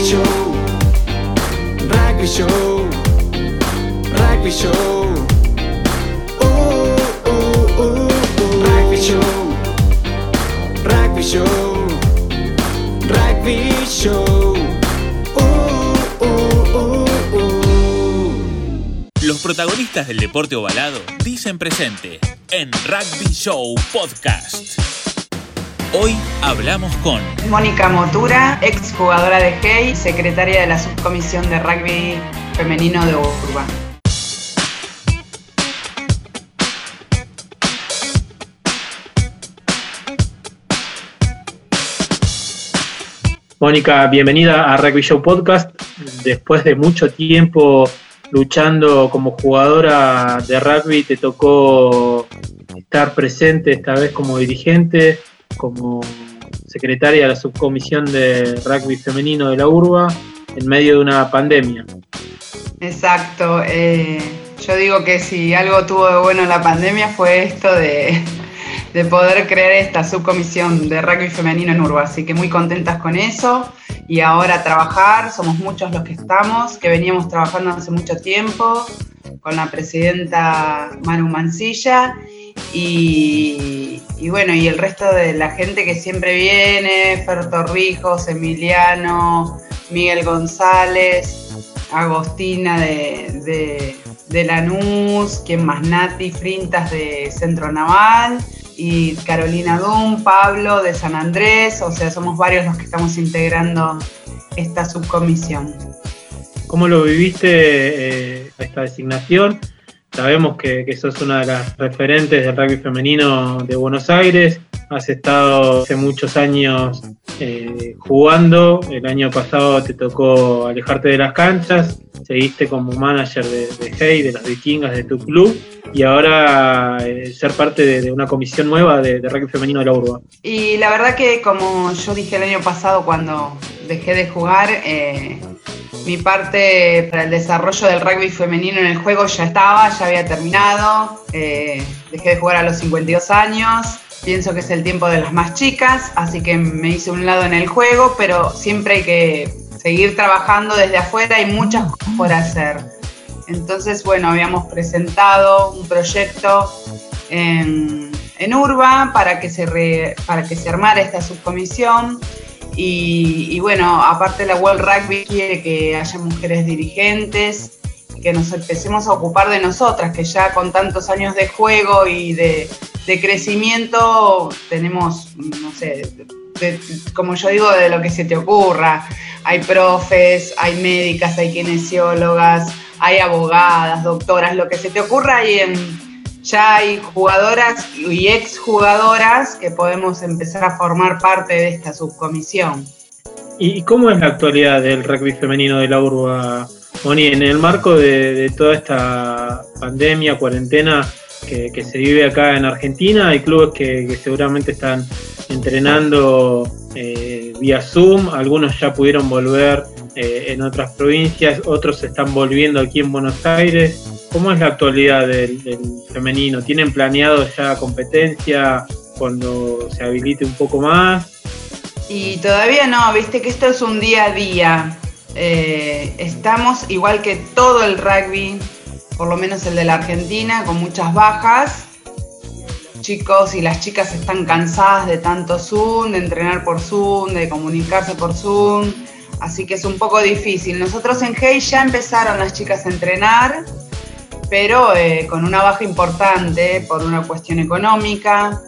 Rugby Show, Rugby Show, Rugby Show. Uh, uh, uh. Rugby Show, Rugby Show, Rugby Show. Los protagonistas del deporte ovalado dicen presente en Rugby Show Podcast. Hoy hablamos con Mónica Motura, ex jugadora de Hey, secretaria de la subcomisión de rugby femenino de Urban. Mónica, bienvenida a Rugby Show Podcast. Después de mucho tiempo luchando como jugadora de rugby, te tocó estar presente esta vez como dirigente, como secretaria de la subcomisión de rugby femenino de la URBA en medio de una pandemia. Exacto. eh, yo digo que si algo tuvo de bueno la pandemia fue esto de, de poder crear esta subcomisión de rugby femenino en Urba. Así que muy contentas con eso. Y ahora trabajar, somos muchos los que estamos, que veníamos trabajando hace mucho tiempo con la presidenta Manu Mancilla y, bueno, y el resto de la gente que siempre viene, Fer Torrijos, Emiliano, Miguel González, Agostina de, de, de Lanús, quien más Nati Frintas de Centro Naval y Carolina Dum, Pablo de San Andrés, o sea, somos varios los que estamos integrando esta subcomisión. ¿Cómo lo viviste eh, esta designación? Sabemos que, que sos una de las referentes del rugby femenino de Buenos Aires. Has estado hace muchos años eh, jugando. El año pasado te tocó alejarte de las canchas. Seguiste como manager de, Hey, de las vikingas de tu club. Y ahora eh, ser parte de, de una comisión nueva de, de rugby femenino de la urba. Y la verdad que como yo dije el año pasado cuando dejé de jugar, eh, mi parte para el desarrollo del rugby femenino en el juego ya estaba, ya había terminado. Eh, dejé de jugar a los 52 años. Pienso que es el tiempo de las más chicas, así que me hice un lado en el juego, pero siempre hay que seguir trabajando desde afuera, hay muchas cosas por hacer. Entonces, bueno, habíamos presentado un proyecto en, Urba para que, se para que se armara esta subcomisión. Y, y bueno, aparte la World Rugby quiere que haya mujeres dirigentes, que nos empecemos a ocupar de nosotras, que ya con tantos años de juego y de, crecimiento tenemos, no sé, como yo digo, de lo que se te ocurra. Hay profes, hay médicas, hay kinesiólogas, hay abogadas, doctoras, lo que se te ocurra hay en, ya hay jugadoras y exjugadoras que podemos empezar a formar parte de esta subcomisión. ¿Y cómo es la actualidad del rugby femenino de la urba, Moni? En el marco de, toda esta pandemia, cuarentena que, que se vive acá en Argentina, hay clubes que, que seguramente están entrenando eh, vía Zoom, algunos ya pudieron volver eh, en otras provincias, otros están volviendo aquí en Buenos Aires. ¿Cómo es la actualidad del, del femenino? ¿Tienen planeado ya competencia cuando se habilite un poco más? Y todavía no, viste que esto es un día a día. Eh, estamos igual que todo el rugby, por lo menos el de la Argentina, con muchas bajas. Chicos y las chicas están cansadas de tanto Zoom, de entrenar por Zoom, de comunicarse por Zoom. Así que es un poco difícil. Nosotros en Hey ya empezaron las chicas a entrenar, pero eh, con una baja importante por una cuestión económica.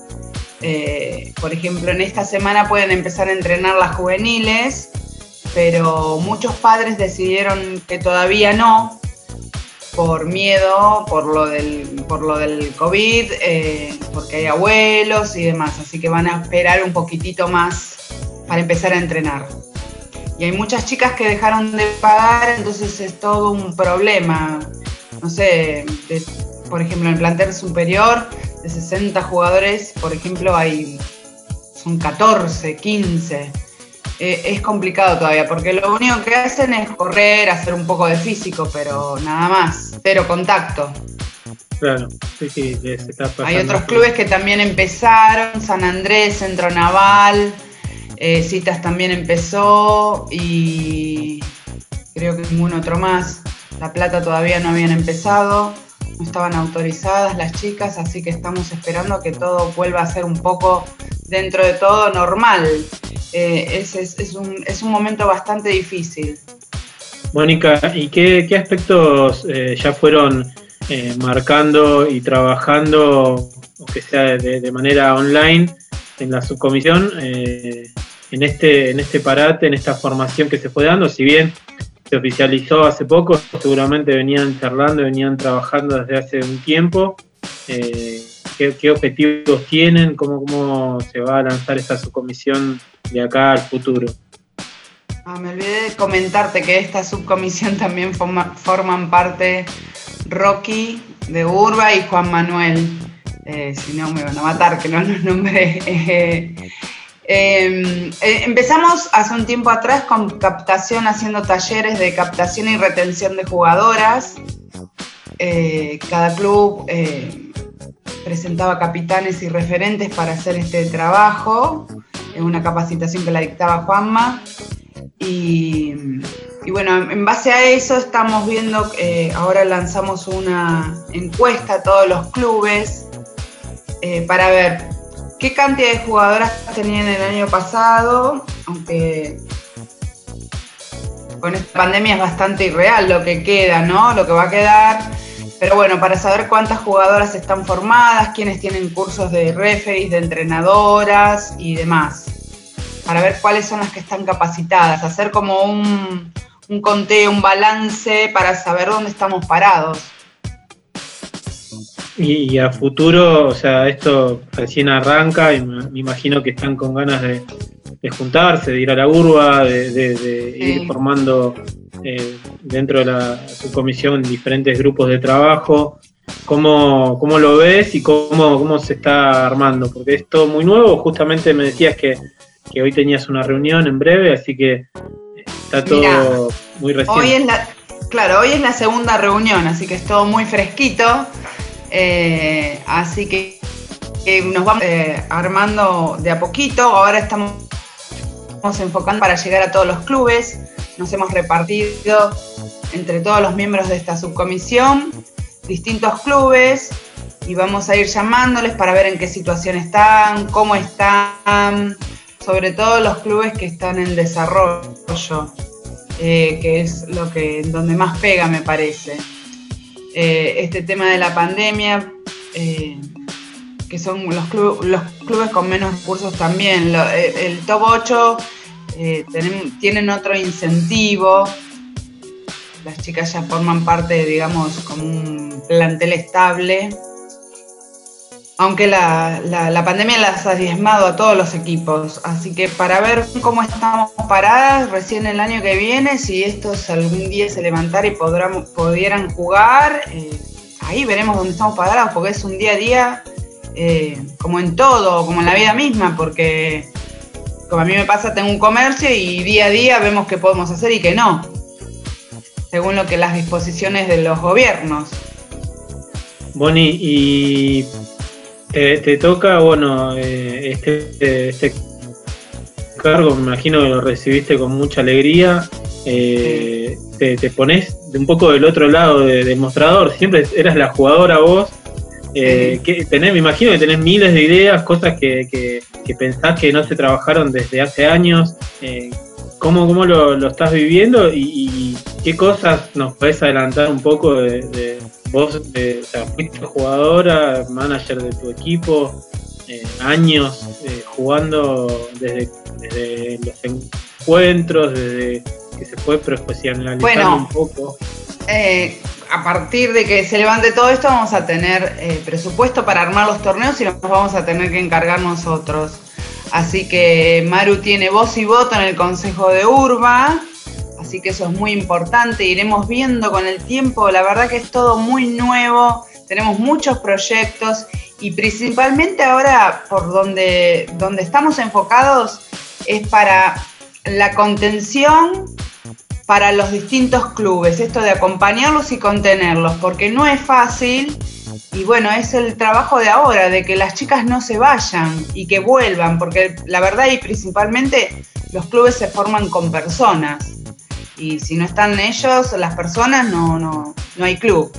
Eh, por ejemplo, en esta semana pueden empezar a entrenar las juveniles, pero muchos padres decidieron que todavía no, por miedo, por lo del, por lo del COVID, eh, porque hay abuelos y demás, así que van a esperar un poquitito más para empezar a entrenar. Y hay muchas chicas que dejaron de pagar, entonces es todo un problema. No sé, de- por ejemplo, en el plantel superior de 60 jugadores, por ejemplo, hay son 14, 15. Eh, es complicado todavía, porque lo único que hacen es correr, hacer un poco de físico, pero nada más, cero contacto. Claro, sí, sí, está pasando. Hay otros clubes que también empezaron, San Andrés, Centro Naval, Eh, Citas también empezó y creo que ningún otro más. La Plata todavía no habían empezado, no estaban autorizadas las chicas, así que estamos esperando que todo vuelva a ser un poco dentro de todo normal. Eh, es, un, momento bastante difícil. Mónica, ¿y qué, aspectos eh, ya fueron eh, marcando y trabajando, aunque sea de, manera online, en la subcomisión, en, este, en este parate, en esta formación que se fue dando? Si bien se oficializó hace poco, seguramente venían charlando, venían trabajando desde hace un tiempo. ¿qué, objetivos tienen? ¿Cómo, ¿Cómo se va a lanzar esta subcomisión de acá al futuro? Ah, me olvidé de comentarte que esta subcomisión también forman parte Rocky de Urba y Juan Manuel. Eh, si no, me van a matar que no los nombré. Em, eh, empezamos hace un tiempo atrás con captación, haciendo talleres de captación y retención de jugadoras. Eh, cada club presentaba capitanes y referentes para hacer este trabajo en una capacitación que la dictaba Juanma. Y, bueno, en base a eso estamos viendo, eh, ahora lanzamos una encuesta a todos los clubes eh, para ver qué cantidad de jugadoras tenían el año pasado, aunque con esta pandemia es bastante irreal lo que queda, ¿no? Lo que va a quedar. Pero bueno, para saber cuántas jugadoras están formadas, quiénes tienen cursos de referees, de entrenadoras y demás para ver cuáles son las que están capacitadas, hacer como un, conteo, un balance para saber dónde estamos parados. Y, a futuro, o sea, esto recién arranca y me, imagino que están con ganas de, juntarse, de ir a la urba, de, ir formando eh, dentro de la subcomisión diferentes grupos de trabajo. ¿Cómo, ¿Cómo, lo ves y cómo, cómo se está armando? Porque es todo muy nuevo, justamente me decías que que hoy tenías una reunión en breve, así que está todo muy reciente. Hoy es la, claro, hoy es la segunda reunión, así que es todo muy fresquito. Eh, así que nos vamos eh, armando de a poquito. Ahora estamos, estamos enfocando para llegar a todos los clubes. Nos hemos repartido entre todos los miembros de esta subcomisión distintos clubes y vamos a ir llamándoles para ver en qué situación están, cómo están, sobre todo los clubes que están en desarrollo, eh, que es lo que donde más pega me parece. Eh, este tema de la pandemia, eh, que son los, los clubes con menos recursos también. el top 8 tienen otro incentivo. Las chicas ya forman parte, digamos, como un plantel estable aunque la, pandemia las ha diezmado a todos los equipos. Así que para ver cómo estamos paradas recién el año que viene, si estos algún día se levantara y podrán, pudieran jugar, eh, ahí veremos dónde estamos parados, porque es un día a día, eh, como en todo, como en la vida misma, porque como a mí me pasa, tengo un comercio y día a día vemos qué podemos hacer y qué no, según lo que las disposiciones de los gobiernos. Bonnie, y te, toca, bueno, eh, este, este cargo, me imagino que lo recibiste con mucha alegría. Eh, te, pones un poco del otro lado del mostrador, siempre eras la jugadora vos. Eh, que tenés, me imagino que tenés miles de ideas, cosas que, que, pensás que no se trabajaron desde hace años. ¿Cómo, cómo lo, estás viviendo y, qué cosas nos puedes adelantar un poco de vos eh, fuiste jugadora, manager de tu equipo, eh, años eh, jugando desde, los encuentros, desde que se fue profesionalizando bueno, un poco. a partir de que se levante todo esto, vamos a tener presupuesto para armar los torneos y nos vamos a tener que encargar nosotros. Así que Maru tiene voz y voto en el Consejo de Urba así que eso es muy importante. Iremos viendo con el tiempo, la verdad que es todo muy nuevo, tenemos muchos proyectos y principalmente ahora por donde, donde estamos enfocados es para la contención para los distintos clubes, esto de acompañarlos y contenerlos, porque no es fácil y bueno, es el trabajo de ahora, de que las chicas no se vayan y que vuelvan, porque la verdad y principalmente los clubes se forman con personas. Y si no están ellos, las personas, no, no, no hay club.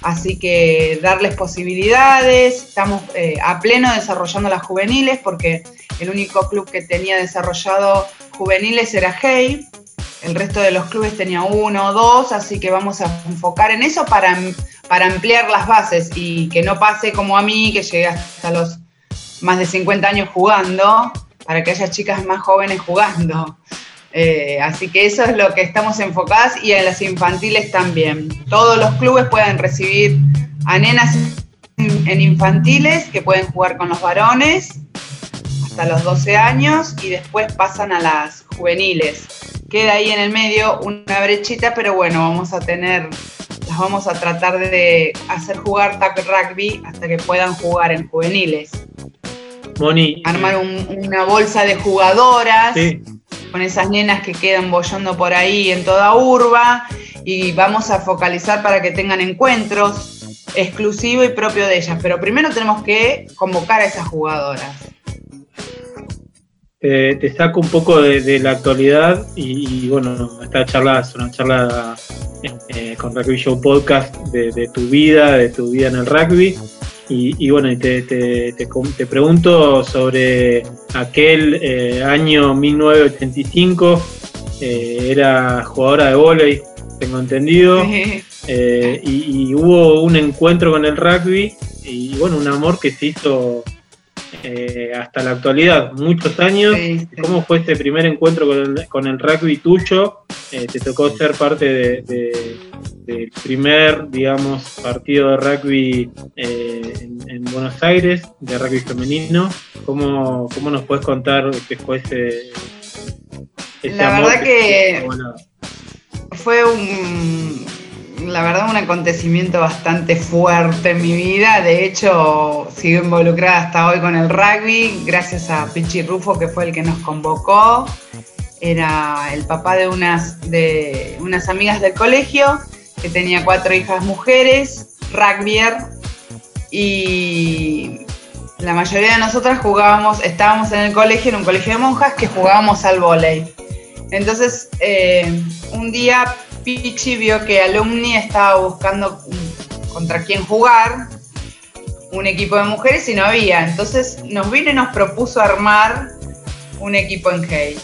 Así que darles posibilidades, estamos eh, a pleno desarrollando las juveniles, porque el único club que tenía desarrollado juveniles era Hey, el resto de los clubes tenía uno o dos, así que vamos a enfocar en eso para para ampliar las bases y que no pase como a mí, que llegué hasta los más de 50 años jugando, para que haya chicas más jóvenes jugando. Eh, así que eso es lo que estamos enfocadas y en las infantiles también. Todos los clubes pueden recibir a nenas en infantiles que pueden jugar con los varones hasta los 12 años y después pasan a las juveniles. Queda ahí en el medio una brechita, pero bueno, vamos a tener las vamos a tratar de hacer jugar rugby hasta que puedan jugar en juveniles. Moni. Armar una bolsa de jugadoras con esas nenas que quedan bollando por ahí en toda urba y vamos a focalizar para que tengan encuentros exclusivos y propios de ellas. Pero primero tenemos que convocar a esas jugadoras. te saco un poco de, la actualidad y, bueno, esta charla es una charla eh, con Rugby Show Podcast de, tu vida, de tu vida en el rugby. Y, bueno, te, te, te, pregunto sobre aquel eh, año 1985, eh, era jugadora de volei, tengo entendido, y, hubo un encuentro con el rugby y bueno, un amor que se hizo hasta la actualidad, muchos años. ¿Cómo fue este primer encuentro con el, con el rugby tuyo? Eh, te tocó ser parte de, del primer, digamos, partido de rugby eh, en, Buenos Aires, de rugby femenino. ¿Cómo, cómo nos puedes contar qué fue ese, La verdad que, fue un, la verdad, un acontecimiento bastante fuerte en mi vida. De hecho, sigo involucrada hasta hoy con el rugby, gracias a Pichi Rufo, que fue el que nos convocó era el papá de unas, de unas amigas del colegio, que tenía cuatro hijas mujeres, rugbyer, y la mayoría de nosotras jugábamos, estábamos en el colegio, en un colegio de monjas, que jugábamos al vóley. Entonces, eh, un día Pichi vio que Alumni estaba buscando contra quién jugar, un equipo de mujeres y no había. Entonces nos vino y nos propuso armar un equipo en Hey.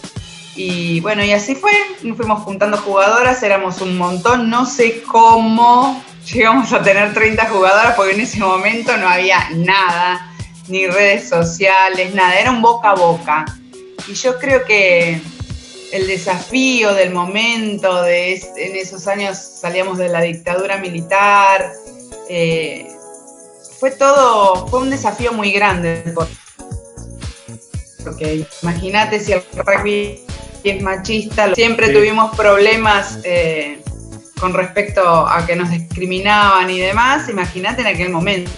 Y bueno, y así fue, nos fuimos juntando jugadoras, éramos un montón, no sé cómo llegamos a tener 30 jugadoras, porque en ese momento no había nada, ni redes sociales, nada, era un boca a boca. Y yo creo que el desafío del momento, de en esos años salíamos de la dictadura militar, eh, fue todo, fue un desafío muy grande. Porque imagínate si el rugby es machista. Siempre tuvimos problemas eh, con respecto a que nos discriminaban y demás. Imagínate en aquel momento.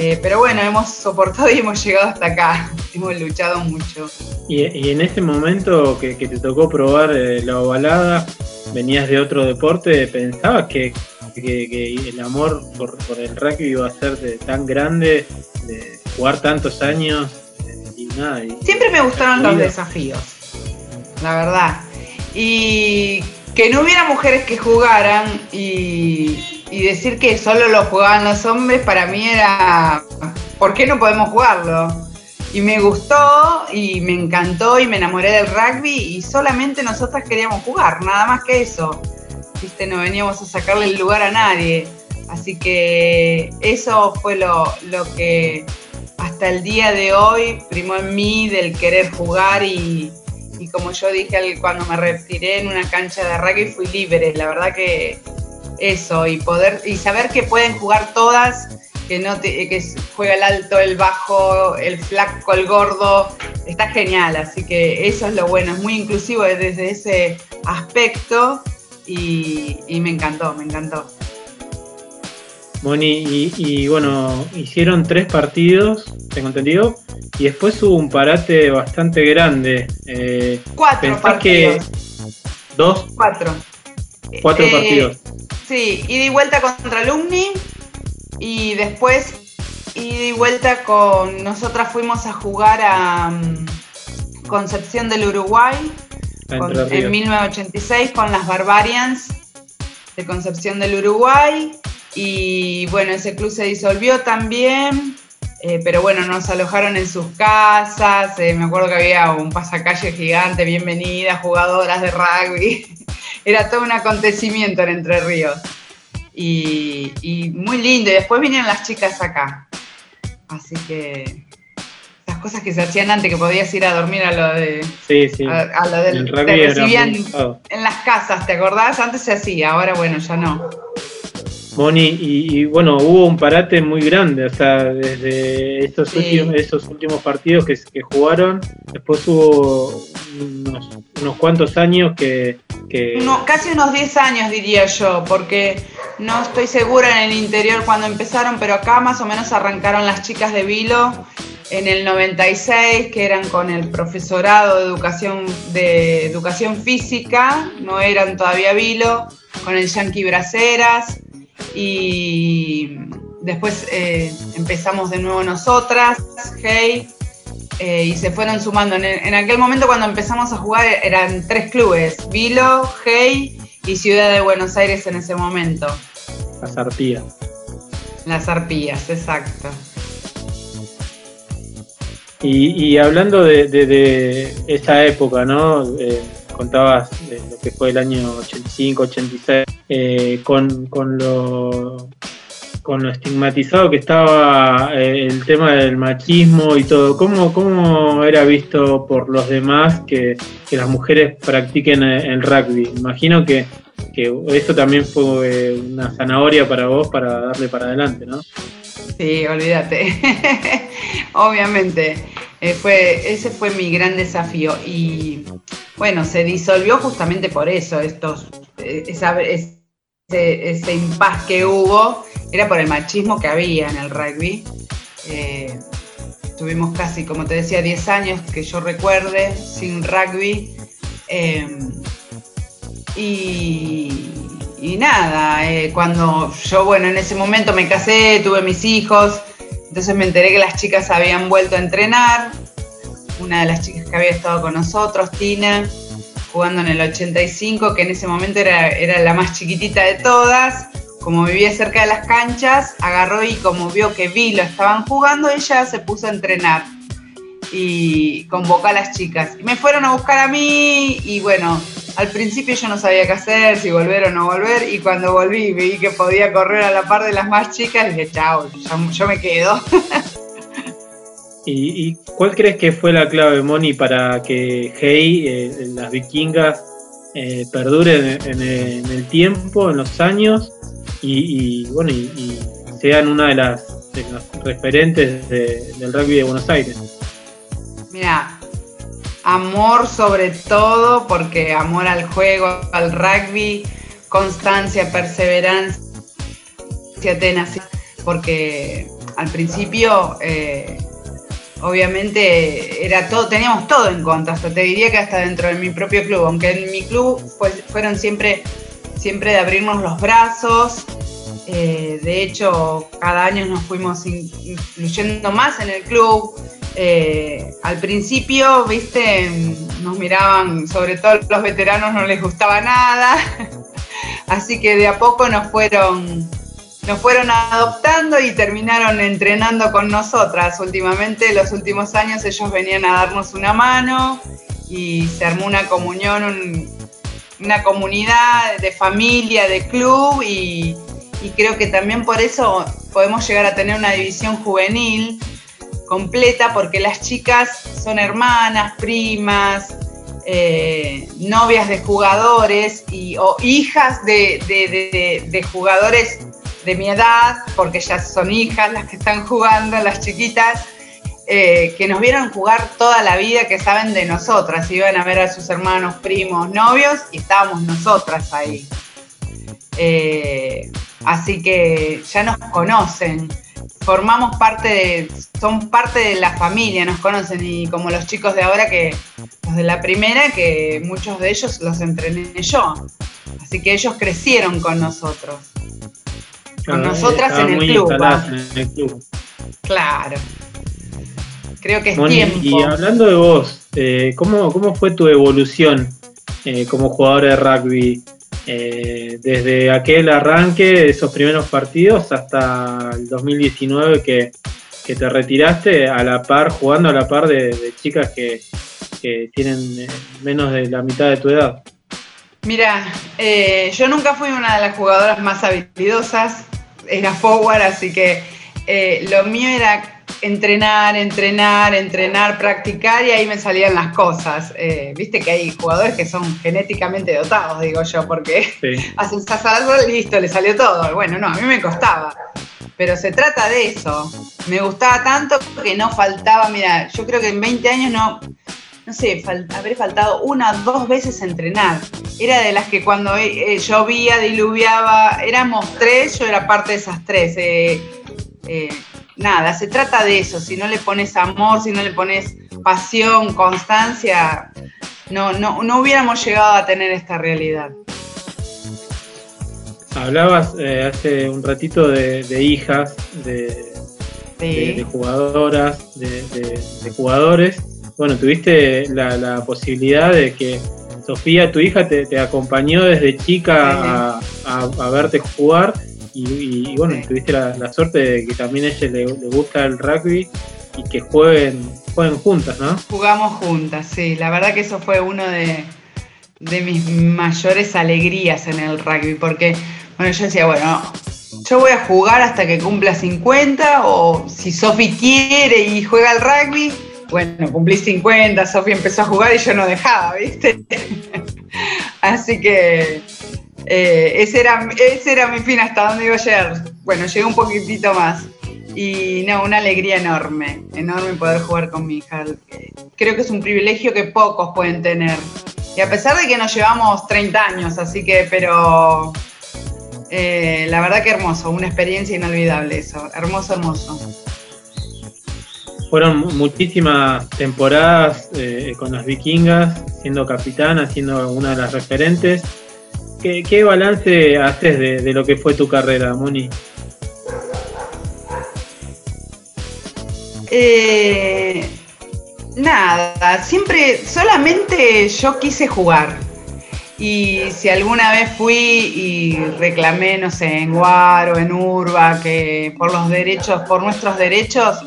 Eh, pero bueno, hemos soportado y hemos llegado hasta acá. Hemos luchado mucho. Y, en ese momento que, te tocó probar eh, la ovalada, venías de otro deporte, ¿pensabas que, el amor por, por, el rugby iba a ser de, tan grande, de jugar tantos años? Siempre me gustaron los desafíos, la verdad. Y que no hubiera mujeres que jugaran y, decir que solo lo jugaban los hombres, para mí era, ¿por qué no podemos jugarlo? Y me gustó y me encantó y me enamoré del rugby y solamente nosotras queríamos jugar, nada más que eso. Viste, no veníamos a sacarle el lugar a nadie. Así que eso fue lo, lo que hasta el día de hoy primó en mí del querer jugar y, como yo dije cuando me retiré en una cancha de rugby fui libre, la verdad que eso y poder y saber que pueden jugar todas, que no que juega el alto, el bajo, el flaco, el gordo, está genial, así que eso es lo bueno, es muy inclusivo desde ese aspecto y me encantó, me encantó. Moni, y, bueno, hicieron tres partidos, tengo entendido, y después hubo un parate bastante grande. Eh, Cuatro partidos. ¿Dos? Cuatro. Cuatro eh, partidos. Sí, ida y vuelta contra Alumni, y después ida y vuelta con nosotras fuimos a jugar a um, Concepción del Uruguay con, en 1986 con las Barbarians de Concepción del Uruguay y bueno, ese club se disolvió también, eh, pero bueno, nos alojaron en sus casas, eh, me acuerdo que había un pasacalle gigante, bienvenida, jugadoras de rugby, era todo un acontecimiento en Entre Ríos. Y, y muy lindo, y después vinieron las chicas acá. Así que las cosas que se hacían antes, que podías ir a dormir a lo de. Sí, sí. A, lo del. Te recibían en las casas, ¿te acordás? Antes se hacía, ahora bueno, ya no. Moni, y, bueno, hubo un parate muy grande, o sea, desde estos últimos, esos últimos partidos que, que jugaron, después hubo unos, unos cuantos años que... que... casi unos 10 años diría yo, porque no estoy segura en el interior cuando empezaron, pero acá más o menos arrancaron las chicas de Vilo en el 96, que eran con el profesorado de educación, de educación física, no eran todavía Vilo, con el Yankee Braceras, y después eh, empezamos de nuevo nosotras, Hey, eh, y se fueron sumando. En, aquel momento cuando empezamos a jugar eran tres clubes, Vilo, Hey y Ciudad de Buenos Aires en ese momento. Las arpías. Las arpías, exacto. Y, hablando de, esa época, ¿no? Eh, contabas lo que fue el año 85, 86, eh, con, con, lo, con lo estigmatizado que estaba eh, el tema del machismo y todo. ¿Cómo, cómo era visto por los demás que, las mujeres practiquen el rugby? Imagino que, que eso también fue una zanahoria para vos para darle para adelante, ¿no? Sí, olvídate. Obviamente. Eh, fue, ese fue mi gran desafío. Y bueno, se disolvió justamente por eso. Estos, eh, ese, ese impas que hubo era por el machismo que había en el rugby. Eh, tuvimos casi, como te decía, 10 años que yo recuerde sin rugby. y, y nada, eh, cuando yo, bueno, en ese momento me casé, tuve mis hijos, entonces me enteré que las chicas habían vuelto a entrenar. Una de las chicas que había estado con nosotros, Tina, jugando en el 85, que en ese momento era, era la más chiquitita de todas. Como vivía cerca de las canchas, agarró y como vio que vi lo estaban jugando, ella se puso a entrenar y convocó a las chicas. Me fueron a buscar a mí y bueno, al principio yo no sabía qué hacer, si volver o no volver, y cuando volví vi que podía correr a la par de las más chicas, dije, chao, yo, me quedo. ¿Y, cuál crees que fue la clave, Moni, para que Hey, eh, las vikingas, eh, perduren en, el tiempo, en los años, y, bueno, y, sean una de las, referentes del rugby de Buenos Aires? Mira, amor sobre todo, porque amor al juego, al rugby, constancia, perseverancia, tenacidad, porque al principio eh, obviamente era todo, teníamos todo en contra, hasta te diría que hasta dentro de mi propio club, aunque en mi club fueron siempre, siempre de abrirnos los brazos, eh, de hecho cada año nos fuimos incluyendo más en el club, eh, al principio, viste, nos miraban, sobre todo los veteranos no les gustaba nada, así que de a poco nos fueron, nos fueron adoptando y terminaron entrenando con nosotras. Últimamente, los últimos años, ellos venían a darnos una mano y se armó una comunión, una comunidad de familia, de club y creo que también por eso podemos llegar a tener una división juvenil completa porque las chicas son hermanas, primas, eh, novias de jugadores o hijas de, jugadores de mi edad, porque ya son hijas las que están jugando, las chiquitas, eh, que nos vieron jugar toda la vida, que saben de nosotras, iban a ver a sus hermanos, primos, novios y estábamos nosotras ahí. Eh, así que ya nos conocen formamos parte de, son parte de la familia, nos conocen y como los chicos de ahora que, los de la primera, que muchos de ellos los entrené yo. Así que ellos crecieron con nosotros. Con nosotras en el, club, en el club. Claro. Creo que es tiempo. Y hablando de vos, eh, ¿cómo, ¿cómo fue tu evolución eh, como jugador de rugby? Eh, desde aquel arranque, esos primeros partidos, hasta el 2019 que, te retiraste a la par, jugando a la par de, chicas que, tienen menos de la mitad de tu edad. Mira, yo nunca fui una de las jugadoras más habilidosas, era forward, así que lo mío era entrenar, entrenar, entrenar, practicar y ahí me salían las cosas. Eh, viste que hay jugadores que son genéticamente dotados, digo yo, porque hacen algo, listo, le salió todo. Bueno, no, a mí me costaba. Pero se trata de eso. Me gustaba tanto que no faltaba, mira, yo creo que en 20 años no, no sé, habré faltado una o dos veces entrenar. Era de las que cuando eh, llovía, diluviaba, éramos tres, yo era parte de esas tres. Eh, nada, se trata de eso. Si no le pones amor, si no le pones pasión, constancia, no, no, no hubiéramos llegado a tener esta realidad. Hablabas eh, hace un ratito de, hijas, de, jugadoras, de, jugadores. Bueno, tuviste la, posibilidad de que Sofía, tu hija, te, acompañó desde chica a, verte jugar y, bueno, tuviste la, suerte de que también a ella le, gusta el rugby y que jueguen, jueguen juntas, ¿no? Jugamos juntas, sí. La verdad que eso fue uno de, mis mayores alegrías en el rugby, porque, bueno, yo decía, bueno, yo voy a jugar hasta que cumpla 50 o si Sofi quiere y juega al rugby, bueno, cumplí 50, Sofi empezó a jugar y yo no dejaba, ¿viste? Así que eh, ese, era, ese era mi fin hasta donde iba a llegar. Bueno, llegué un poquitito más. Y no, una alegría enorme, enorme poder jugar con mi hija. Creo que es un privilegio que pocos pueden tener. Y a pesar de que nos llevamos 30 años, así que, pero eh, la verdad que hermoso, una experiencia inolvidable eso, hermoso, hermoso. Fueron muchísimas temporadas eh, con las vikingas, siendo capitana, siendo una de las referentes. ¿Qué, balance haces de, lo que fue tu carrera, Moni? Eh, nada, siempre, solamente yo quise jugar. Y si alguna vez fui y reclamé, no sé, en Guar o en Urba, que por los derechos, por nuestros derechos,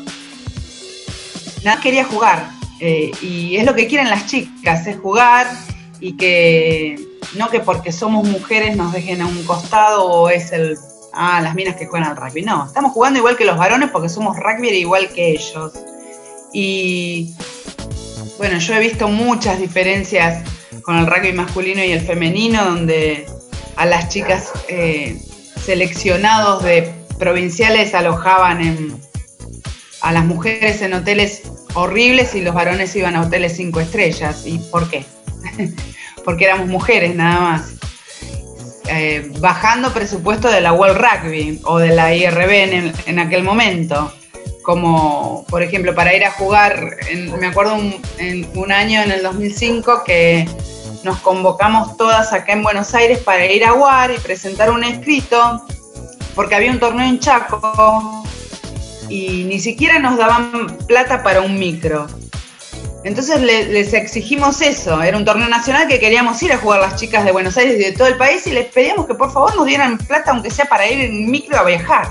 nada quería jugar. Eh, y es lo que quieren las chicas, es jugar y que no que porque somos mujeres nos dejen a un costado o es el, ah, las minas que juegan al rugby. No, estamos jugando igual que los varones porque somos rugby igual que ellos. Y bueno, yo he visto muchas diferencias con el rugby masculino y el femenino, donde a las chicas eh, seleccionados de provinciales alojaban a las mujeres en hoteles horribles y los varones iban a hoteles cinco estrellas. ¿Y por qué? porque éramos mujeres nada más. Eh, bajando presupuesto de la World Rugby o de la IRB en, aquel momento. Como, por ejemplo, para ir a jugar, me acuerdo un, en un año en el 2005 que nos convocamos todas acá en Buenos Aires para ir a UAR y presentar un escrito, porque había un torneo en Chaco y ni siquiera nos daban plata para un micro. Entonces les exigimos eso, era un torneo nacional que queríamos ir a jugar las chicas de Buenos Aires y de todo el país y les pedíamos que por favor nos dieran plata aunque sea para ir en micro a viajar.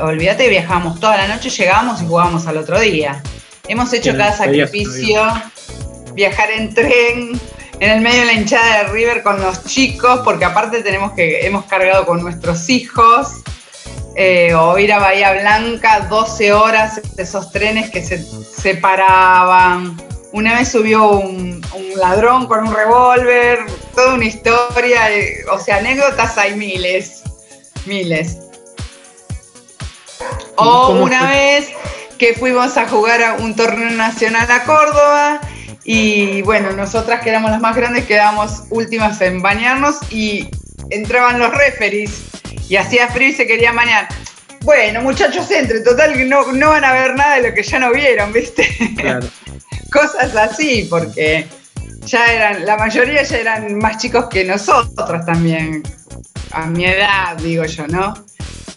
olvídate, viajamos toda la noche, llegábamos y jugábamos al otro día. Hemos hecho cada sacrificio, viajar en tren, en el medio de la hinchada de River con los chicos, porque aparte tenemos que, hemos cargado con nuestros hijos. Eh, o ir a Bahía Blanca 12 horas esos trenes que se separaban. Una vez subió un, ladrón con un revólver, toda una historia, eh, o sea, anécdotas hay miles, miles. O una vez que fuimos a jugar a un torneo nacional a Córdoba y bueno, nosotras que éramos las más grandes quedamos últimas en bañarnos y entraban los referees y hacía frío y se quería bañar. Bueno, muchachos, entre, total, no, no van a ver nada de lo que ya no vieron, ¿viste? Claro. Cosas así, porque ya eran, la mayoría ya eran más chicos que nosotros también, a mi edad, digo yo, ¿no?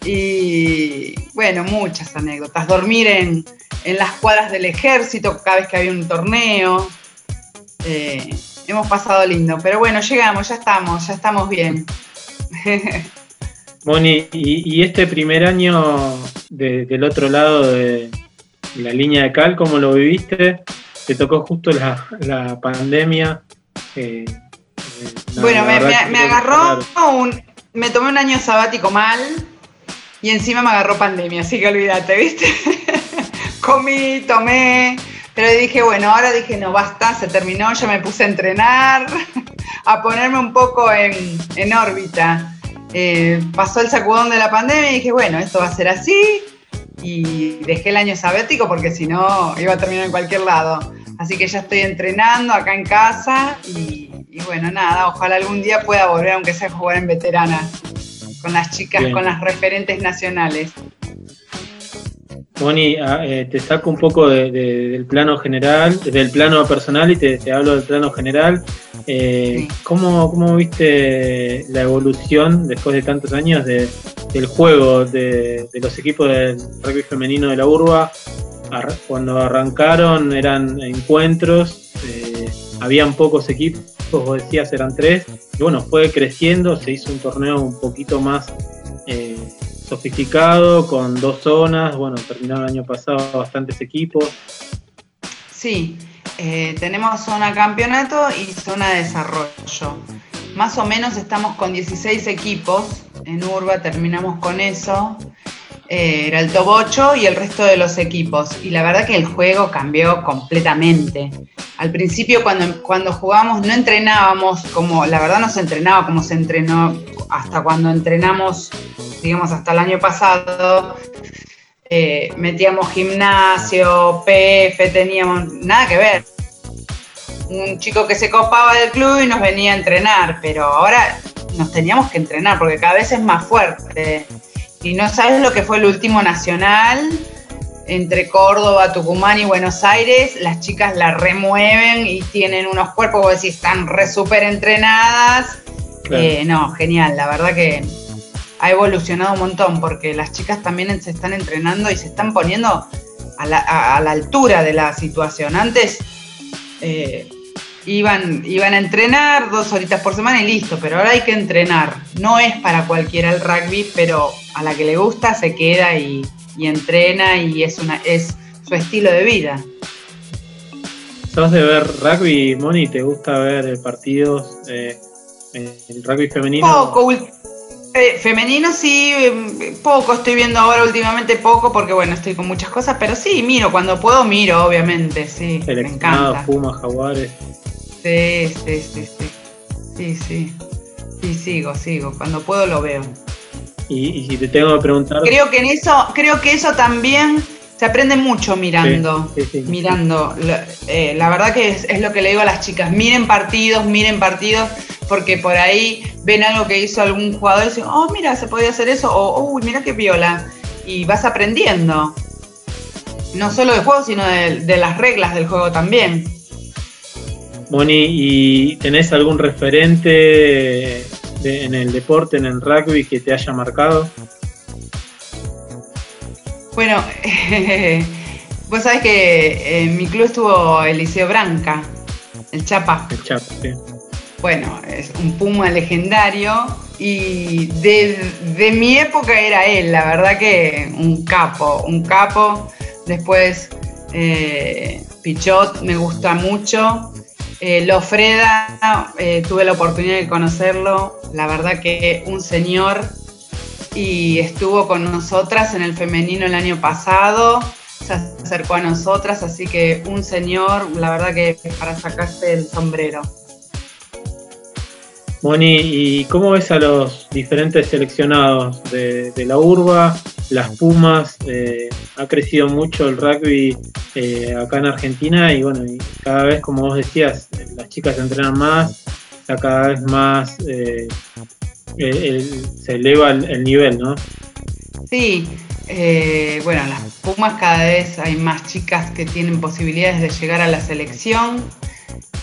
Y bueno, muchas anécdotas. Dormir en, en las cuadras del ejército cada vez que había un torneo. Eh, hemos pasado lindo, pero bueno, llegamos, ya estamos, ya estamos bien. Moni, y, este primer año del otro lado de la línea de cal, ¿cómo lo viviste? Te tocó justo la, pandemia. Eh, eh, bueno, me, agarró un. Me tomé un año sabático mal y encima me agarró pandemia, así que olvídate, ¿viste? Comí, tomé, pero dije, bueno, ahora dije, no, basta, se terminó, ya me puse a entrenar, a ponerme un poco en, en órbita. Eh, pasó el sacudón de la pandemia y dije, bueno, esto va a ser así. Y dejé el año sabético porque si no iba a terminar en cualquier lado. Así que ya estoy entrenando acá en casa y, bueno, nada, ojalá algún día pueda volver, aunque sea jugar en veterana, con las chicas, con las referentes nacionales. Moni, ah, eh, te saco un poco del plano general, del plano personal y te, hablo del plano general. Eh, ¿cómo, viste la evolución después de tantos años del juego de, los equipos del rugby femenino de la urba? Cuando arrancaron eran encuentros, eh, habían pocos equipos, vos decías eran tres, y bueno, fue creciendo, se hizo un torneo un poquito más sofisticado, con dos zonas, bueno, terminó el año pasado bastantes equipos. Sí, eh, tenemos zona campeonato y zona desarrollo. Más o menos estamos con 16 equipos en Urba, terminamos con eso. Eh, era el 8 y el resto de los equipos. Y la verdad que el juego cambió completamente. Al principio cuando, cuando jugábamos no entrenábamos como, la verdad no se entrenaba como se entrenó hasta cuando entrenamos, digamos, hasta el año pasado. Eh, metíamos gimnasio, PF, teníamos nada que ver. Un chico que se copaba del club y nos venía a entrenar, pero ahora nos teníamos que entrenar porque cada vez es más fuerte y no sabes lo que fue el último nacional entre Córdoba, Tucumán y Buenos Aires, las chicas la remueven y tienen unos cuerpos, vos decís, están re súper entrenadas. Eh, no, genial, la verdad que ha evolucionado un montón porque las chicas también se están entrenando y se están poniendo a la, altura de la situación. Antes eh, iban, iban a entrenar dos horitas por semana y listo, pero ahora hay que entrenar. No es para cualquiera el rugby, pero a la que le gusta se queda y, entrena y es, una, es su estilo de vida. ¿Sos de ver rugby, Moni? ¿Te gusta ver partidos eh, el rugby femenino? Poco, eh, femenino sí, poco, estoy viendo ahora últimamente poco porque bueno, estoy con muchas cosas, pero sí, miro, cuando puedo miro, obviamente, sí. Me encanta. Pumas, Jaguares. Sí, sí, sí, sí. Sí, sí. Sí, sigo, sigo. Cuando puedo lo veo. Y, si te tengo que preguntar. Creo que en eso, creo que eso también se aprende mucho mirando. mirando. Eh, la, verdad que es, lo que le digo a las chicas. Miren partidos, miren partidos, porque por ahí ven algo que hizo algún jugador y dicen, oh, mira, se podía hacer eso, o uy, mira qué viola. Y vas aprendiendo. No solo de juego, sino de las reglas del juego también. Moni, ¿y tenés algún referente en el deporte, en el rugby, que te haya marcado? Bueno, vos sabés que en mi club estuvo Eliseo Branca, el Chapa. El Chapa, sí. Bueno, es un puma legendario y de, mi época era él, la verdad que un capo, un capo. Después eh, Pichot me gusta mucho. Eh, Lofreda, eh, tuve la oportunidad de conocerlo, la verdad que un señor y estuvo con nosotras en el femenino el año pasado, se acercó a nosotras, así que un señor, la verdad que para sacarse el sombrero. Moni, ¿y cómo ves a los diferentes seleccionados de, la urba, las Pumas? Eh, ha crecido mucho el rugby eh, acá en Argentina y bueno, cada vez, como vos decías, las chicas entrenan más, cada vez más eh, se eleva el, nivel, ¿no? Sí, bueno, las Pumas cada vez hay más chicas que tienen posibilidades de llegar a la selección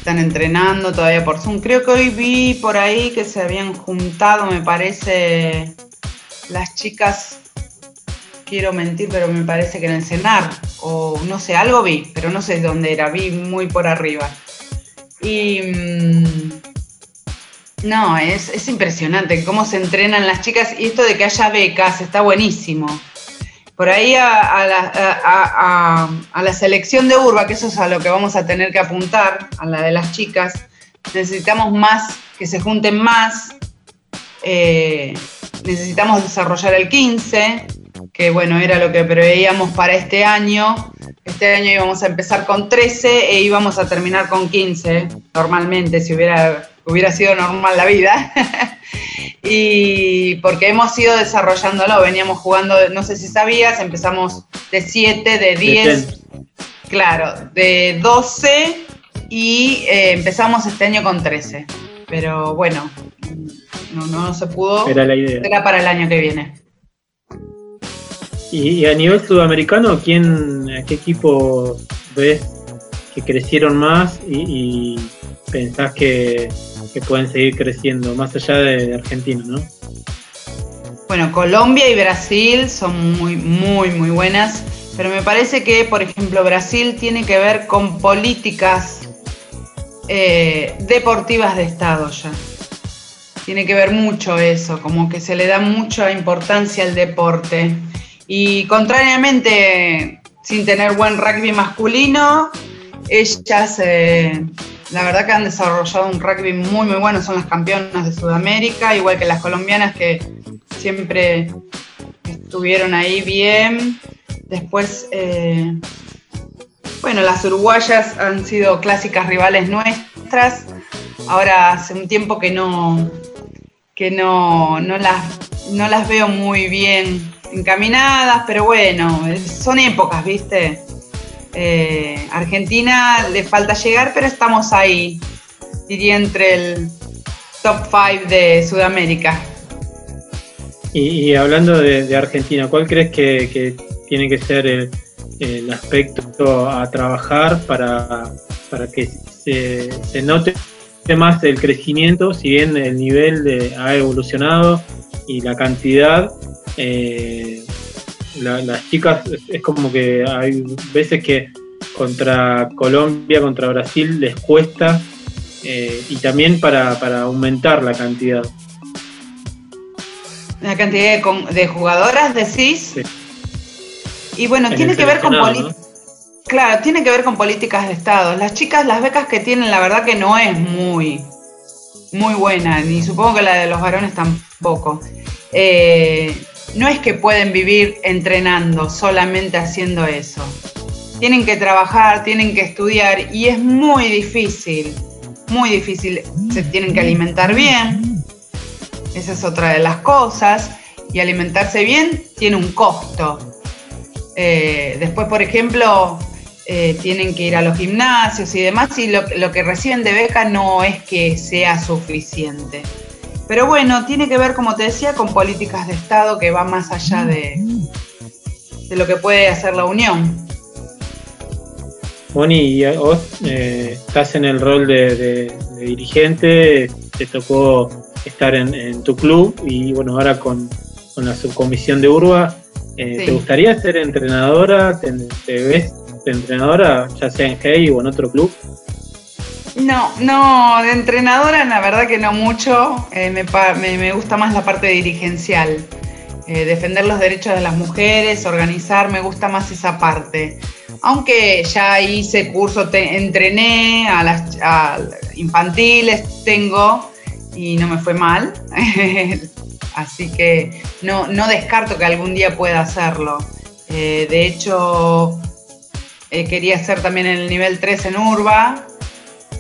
están entrenando todavía por Zoom. Creo que hoy vi por ahí que se habían juntado, me parece, las chicas quiero mentir, pero me parece que en el CENAR, o no sé, algo vi, pero no sé dónde era, vi muy por arriba. Y mm, no, es, es impresionante cómo se entrenan las chicas y esto de que haya becas está buenísimo. Por ahí a, la, a la selección de Urba, que eso es a lo que vamos a tener que apuntar, a la de las chicas, necesitamos más, que se junten más, eh, necesitamos desarrollar el 15, que bueno, era lo que preveíamos para este año. Este año íbamos a empezar con 13 e íbamos a terminar con 15, normalmente, si hubiera, hubiera sido normal la vida. y porque hemos ido desarrollándolo, veníamos jugando, no sé si sabías, empezamos de 7, de 10, claro, de 12 y eh, empezamos este año con 13. Pero bueno, no, no se pudo. Era la idea. Será para el año que viene. Y, a nivel sudamericano, ¿quién, a qué equipo ves que crecieron más y, y pensás que, que pueden seguir creciendo, más allá de, de Argentina, ¿no? Bueno, Colombia y Brasil son muy, muy, muy buenas, pero me parece que, por ejemplo, Brasil tiene que ver con políticas eh, deportivas de Estado ya. Tiene que ver mucho eso, como que se le da mucha importancia al deporte. Y contrariamente, sin tener buen rugby masculino, ellas, eh, la verdad que han desarrollado un rugby muy, muy bueno, son las campeonas de Sudamérica, igual que las colombianas que siempre estuvieron ahí bien. Después, eh, bueno, las uruguayas han sido clásicas rivales nuestras. Ahora hace un tiempo que no, que no, no, las, no las veo muy bien encaminadas, pero bueno, son épocas, ¿viste? Eh, Argentina le falta llegar, pero estamos ahí, diría entre el top 5 de Sudamérica. Y, hablando de, Argentina, ¿cuál crees que, tiene que ser el, el aspecto a trabajar para, para que se, se note más el crecimiento, si bien el nivel de, ha evolucionado y la cantidad, eh, la- las chicas es, es como que hay veces que contra Colombia, contra Brasil les cuesta eh, y también para, para aumentar la cantidad. La cantidad de, jugadoras, decís. Sí. Y bueno, En tiene que ver con políticas. Claro, tiene que ver con políticas de Estado. Las chicas, las becas que tienen, la verdad que no es muy, muy buena, ni supongo que la de los varones tampoco. Eh, no es que pueden vivir entrenando, solamente haciendo eso. Tienen que trabajar, tienen que estudiar y es muy difícil, muy difícil. Se tienen que alimentar bien, esa es otra de las cosas. Y alimentarse bien tiene un costo. Eh, después, por ejemplo, eh, tienen que ir a los gimnasios y demás, y lo, lo que reciben de beca no es que sea suficiente. Pero bueno, tiene que ver, como te decía, con políticas de Estado que va más allá de, de lo que puede hacer la Unión. Moni, y vos eh, estás en el rol de, de- de dirigente, te tocó estar en, en tu club y bueno, ahora con, con la subcomisión de Urba, eh, Sí. ¿te gustaría ser entrenadora? ¿Te, te ves de entrenadora, ya sea en Hey o en otro club? No, no, de entrenadora la verdad que no mucho. Eh, me, me- gusta más la parte dirigencial. Eh, defender los derechos de las mujeres, organizar, me gusta más esa parte. Aunque ya hice curso, entrené a las infantiles, tengo y no me fue mal. Así que no, no descarto que algún día pueda hacerlo. Eh, de hecho, quería hacer también el nivel 3 en Urba,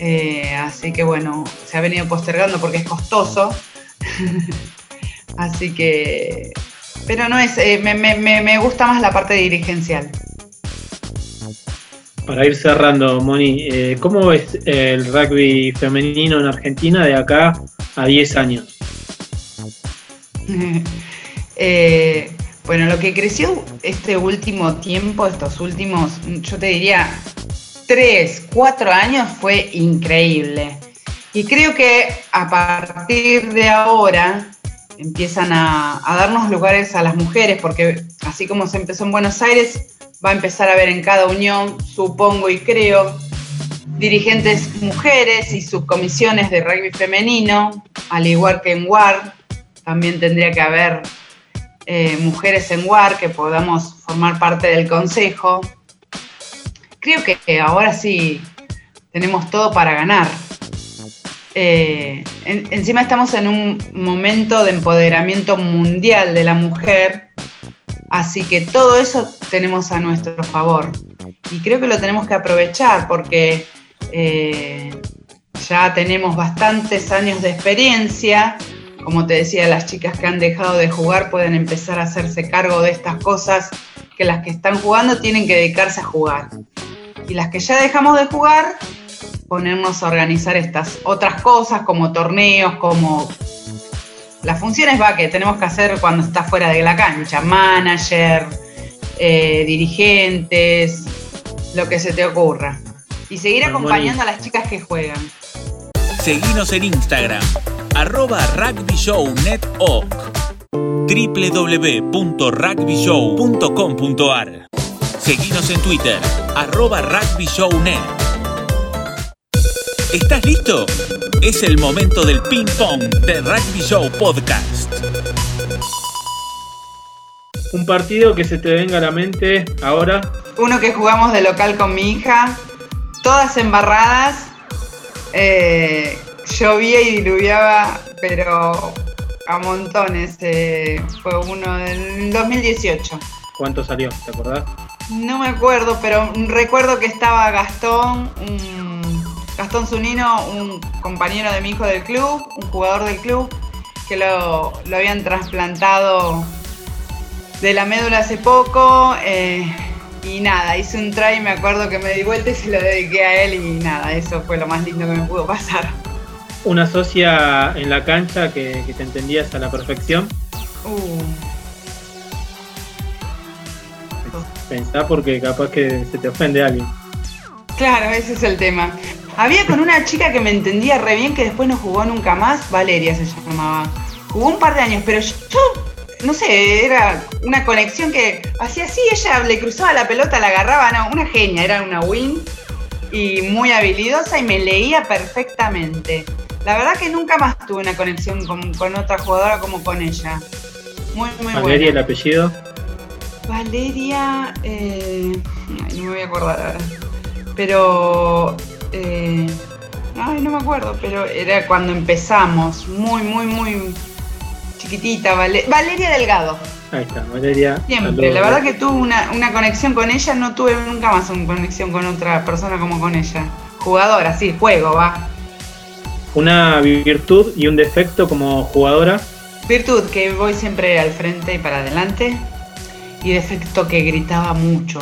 eh, así que bueno, se ha venido postergando porque es costoso. así que. Pero no es. eh, me, me- me- gusta más la parte dirigencial. Para ir cerrando, Moni, eh, ¿cómo ves el rugby femenino en Argentina de acá a 10 años? Bueno, lo que creció este último tiempo, estos últimos, yo te diría, tres, cuatro años fue increíble. Y creo que a partir de ahora empiezan a, darnos lugares a las mujeres, porque así como se empezó en Buenos Aires, va a empezar a haber en cada unión, supongo y creo, dirigentes mujeres y subcomisiones de rugby femenino, al igual que en WAR, también tendría que haber eh, mujeres en WAR que podamos formar parte del consejo. Creo que ahora sí tenemos todo para ganar. Eh, en- encima estamos en un momento de empoderamiento mundial de la mujer, así que todo eso tenemos a nuestro favor. Y creo que lo tenemos que aprovechar porque eh, ya tenemos bastantes años de experiencia. Como te decía, las chicas que han dejado de jugar pueden empezar a hacerse cargo de estas cosas que las que están jugando tienen que dedicarse a jugar. Y las que ya dejamos de jugar, ponernos a organizar estas otras cosas como torneos, como las funciones va que tenemos que hacer cuando está fuera de la cancha, manager, eh, dirigentes, lo que se te ocurra. Y seguir acompañando a las chicas que juegan. Seguinos en Instagram, arroba rugbyshownetok, www.rugbyshow.com.ar. Seguinos en Twitter, arroba rugbyshownetwork. ¿Estás listo? Es el momento del ping pong de Rugby Show Podcast. Un partido que se te venga a la mente ahora. Uno que jugamos de local con mi hija, todas embarradas, eh, llovía y diluviaba, pero a montones. eh, fue uno del 2018. ¿Cuánto salió? ¿Te acordás? No me acuerdo, pero recuerdo que estaba Gastón, un- Gastón Zunino, un compañero de mi hijo del club, un jugador del club, que lo, lo habían trasplantado de la médula hace poco. eh, y nada, hice un try, me acuerdo que me di vuelta y se lo dediqué a él y nada, eso fue lo más lindo que me pudo pasar. Una socia en la cancha que, que te entendías a la perfección. Uh, Pensá porque capaz que se te ofende alguien. Claro, ese es el tema. Había con una chica que me entendía re bien que después no jugó nunca más, Valeria se llamaba. Jugó un par de años, pero yo, no sé, era una conexión que hacía así, ella le cruzaba la pelota, la agarraba, no, una genia, era una win y muy habilidosa y me leía perfectamente. La verdad que nunca más tuve una conexión con, con otra jugadora como con ella. Muy, muy Valeria, el buena. apellido. Valeria, eh, ay, no me voy a acordar ahora. Pero, eh, ay, no me acuerdo, pero era cuando empezamos, muy, muy, muy chiquitita. Vale- Valeria Delgado, Ahí está, Valeria. siempre. saludos. La verdad que tuve una, una conexión con ella, no tuve nunca más una conexión con otra persona como con ella. Jugadora, sí, juego, va. Una virtud y un defecto como jugadora. Virtud, que voy siempre al frente y para adelante. Y defecto que gritaba mucho.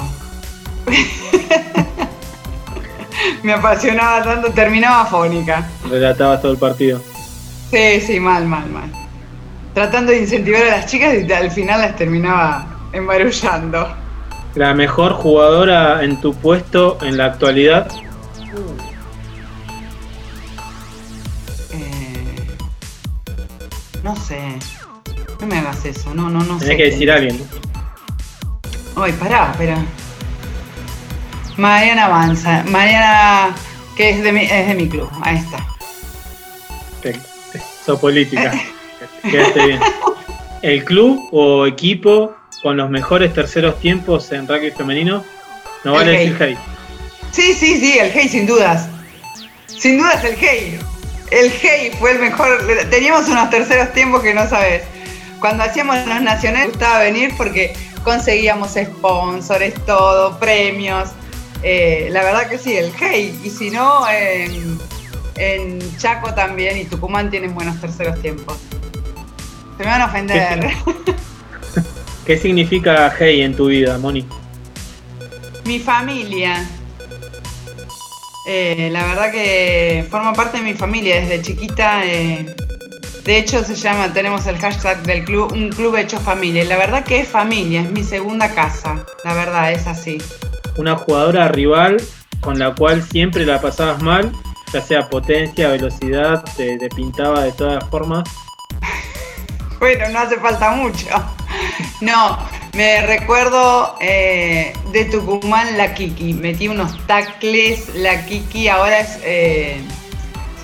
Me apasionaba tanto, terminaba fónica. Relatabas todo el partido. Sí, sí, mal, mal, mal. Tratando de incentivar a las chicas y al final las terminaba embarullando. La mejor jugadora en tu puesto en la actualidad. Eh, no sé. No me hagas eso, no, no, no sé. Tenés que decir a alguien. Ay, pará, espera. Mariana Avanza. Mariana, que es de mi, es de mi club. Ahí está. Sos política. Quedaste bien. ¿El club o equipo con los mejores terceros tiempos en rugby femenino? No vale El decir Hey. hey. Sí, sí, sí, el Hey, sin dudas. Sin dudas el Hey. El Hey fue el mejor. Teníamos unos terceros tiempos que no sabes. Cuando hacíamos los nacionales gustaba venir porque conseguíamos sponsors, todo, premios. Eh, la verdad que sí, el Hey. Y si no, en, en Chaco también y Tucumán tienen buenos terceros tiempos. Se me van a ofender. ¿Qué significa hey en tu vida, Moni? Mi familia. Eh, la verdad que forma parte de mi familia desde chiquita. eh, de hecho, se llama, tenemos el hashtag del club, un club hecho familia. Y La verdad que es familia, es mi segunda casa. La verdad, es así. Una jugadora rival con la cual siempre la pasabas mal, ya sea potencia, velocidad, te, te pintaba de todas formas. bueno, no hace falta mucho. No, me recuerdo eh, de Tucumán la Kiki. Metí unos tacles, la Kiki ahora es, eh,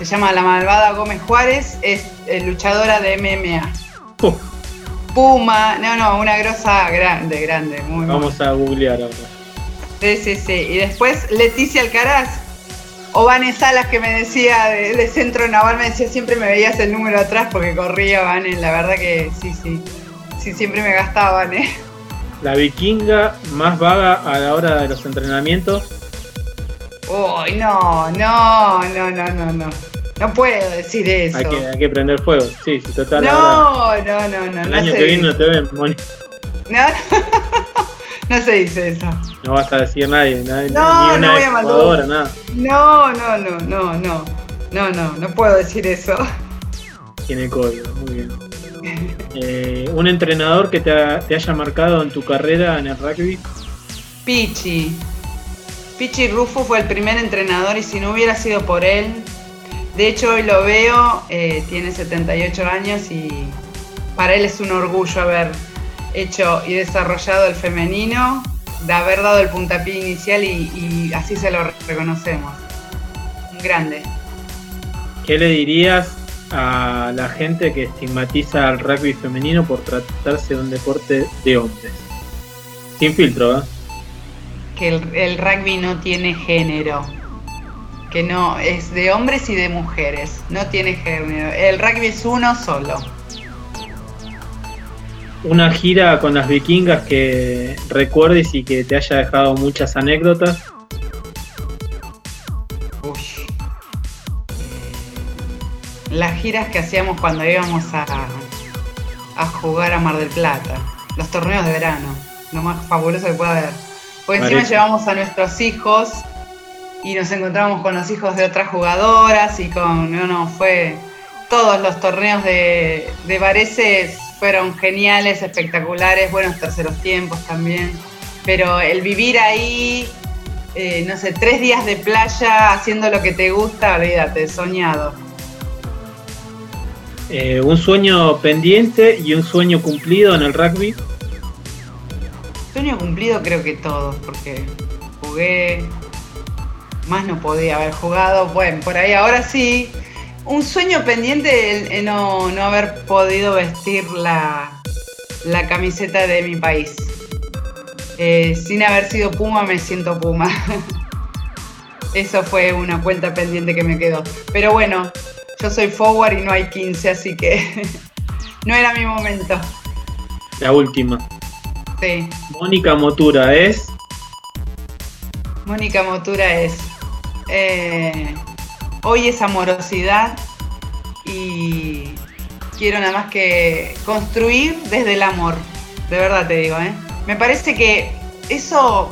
se llama la malvada Gómez Juárez, es eh, luchadora de MMA. Uh, Puma, no, no, una grosa grande, grande, muy vamos a googlear ahora. Sí, sí, sí. Y después Leticia Alcaraz. O Vane Salas que me decía de, de Centro Naval, me decía siempre me veías el número atrás porque corría Vane. La verdad que sí, sí. Sí, siempre me gastaban, ¿eh? La vikinga más vaga a la hora de los entrenamientos. Uy, no, no, no, no, no, no. No puedo decir eso. Hay que, hay que prender fuego. Sí, total. No, no, no, no. el no año se que viene no dice. te ven, Moni. No, no se dice eso. No vas a decir nadie, nadie No, ni una no voy a mandar. nada. No, no, no, no, no. No, no, no puedo decir eso. Tiene código, muy bien. Eh, un entrenador que te, ha- te haya marcado en tu carrera en el rugby. Pichi. Pichi Rufo fue el primer entrenador y si no hubiera sido por él, de hecho hoy lo veo, eh, tiene 78 años y para él es un orgullo haber hecho y desarrollado el femenino, de haber dado el puntapié inicial y, y así se lo reconocemos. Un grande. ¿Qué le dirías a la gente que estigmatiza al rugby femenino por tratarse de un deporte de hombres? Sin filtro, ¿eh? Que el, el rugby no tiene género. Que no, es de hombres y de mujeres. No tiene género. El rugby es uno solo. Una gira con las vikingas que recuerdes y que te haya dejado muchas anécdotas. Uy. Las giras que hacíamos cuando íbamos a, a jugar a Mar del Plata. Los torneos de verano. Lo más fabuloso que pueda haber. Porque encima llevamos a nuestros hijos y nos encontramos con los hijos de otras jugadoras y con. No, no, fue. Todos los torneos de, de Vareses fueron geniales, espectaculares, buenos terceros tiempos también. Pero el vivir ahí, eh, no sé, tres días de playa haciendo lo que te gusta, olvídate, soñado. Eh, un sueño pendiente y un sueño cumplido en el rugby. Sueño cumplido creo que todos, porque jugué, más no podía haber jugado, bueno, por ahí ahora sí. Un sueño pendiente el, no, no haber podido vestir la, la camiseta de mi país. Eh, sin haber sido Puma me siento Puma. Eso fue una cuenta pendiente que me quedó. Pero bueno, yo soy forward y no hay 15, así que no era mi momento. La última. Sí. Mónica Motura es. Mónica Motura es. Eh, hoy es amorosidad y quiero nada más que construir desde el amor. De verdad te digo, ¿eh? Me parece que eso,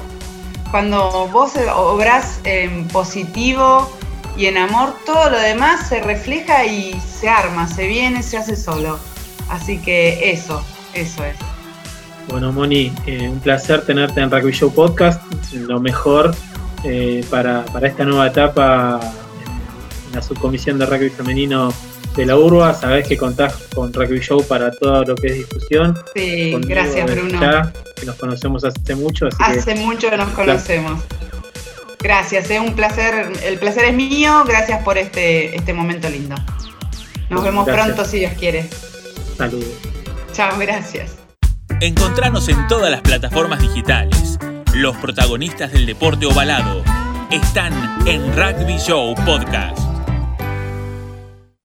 cuando vos obras en positivo y en amor, todo lo demás se refleja y se arma, se viene, se hace solo. Así que eso, eso es. Bueno, Moni, eh, un placer tenerte en Rugby Show Podcast. Lo mejor eh, para, para esta nueva etapa en la subcomisión de rugby femenino de la URBA. Sabés que contás con Rugby Show para todo lo que es discusión. Sí, Conmigo gracias Bruno. ya, que nos conocemos hace mucho, así Hace mucho que nos conocemos. Gracias, es un placer. El placer es mío. Gracias por este, este momento lindo. Nos vemos gracias. pronto si Dios quiere. saludos. Chao, gracias. Encontranos en todas las plataformas digitales. Los protagonistas del deporte ovalado están en Rugby Show Podcast.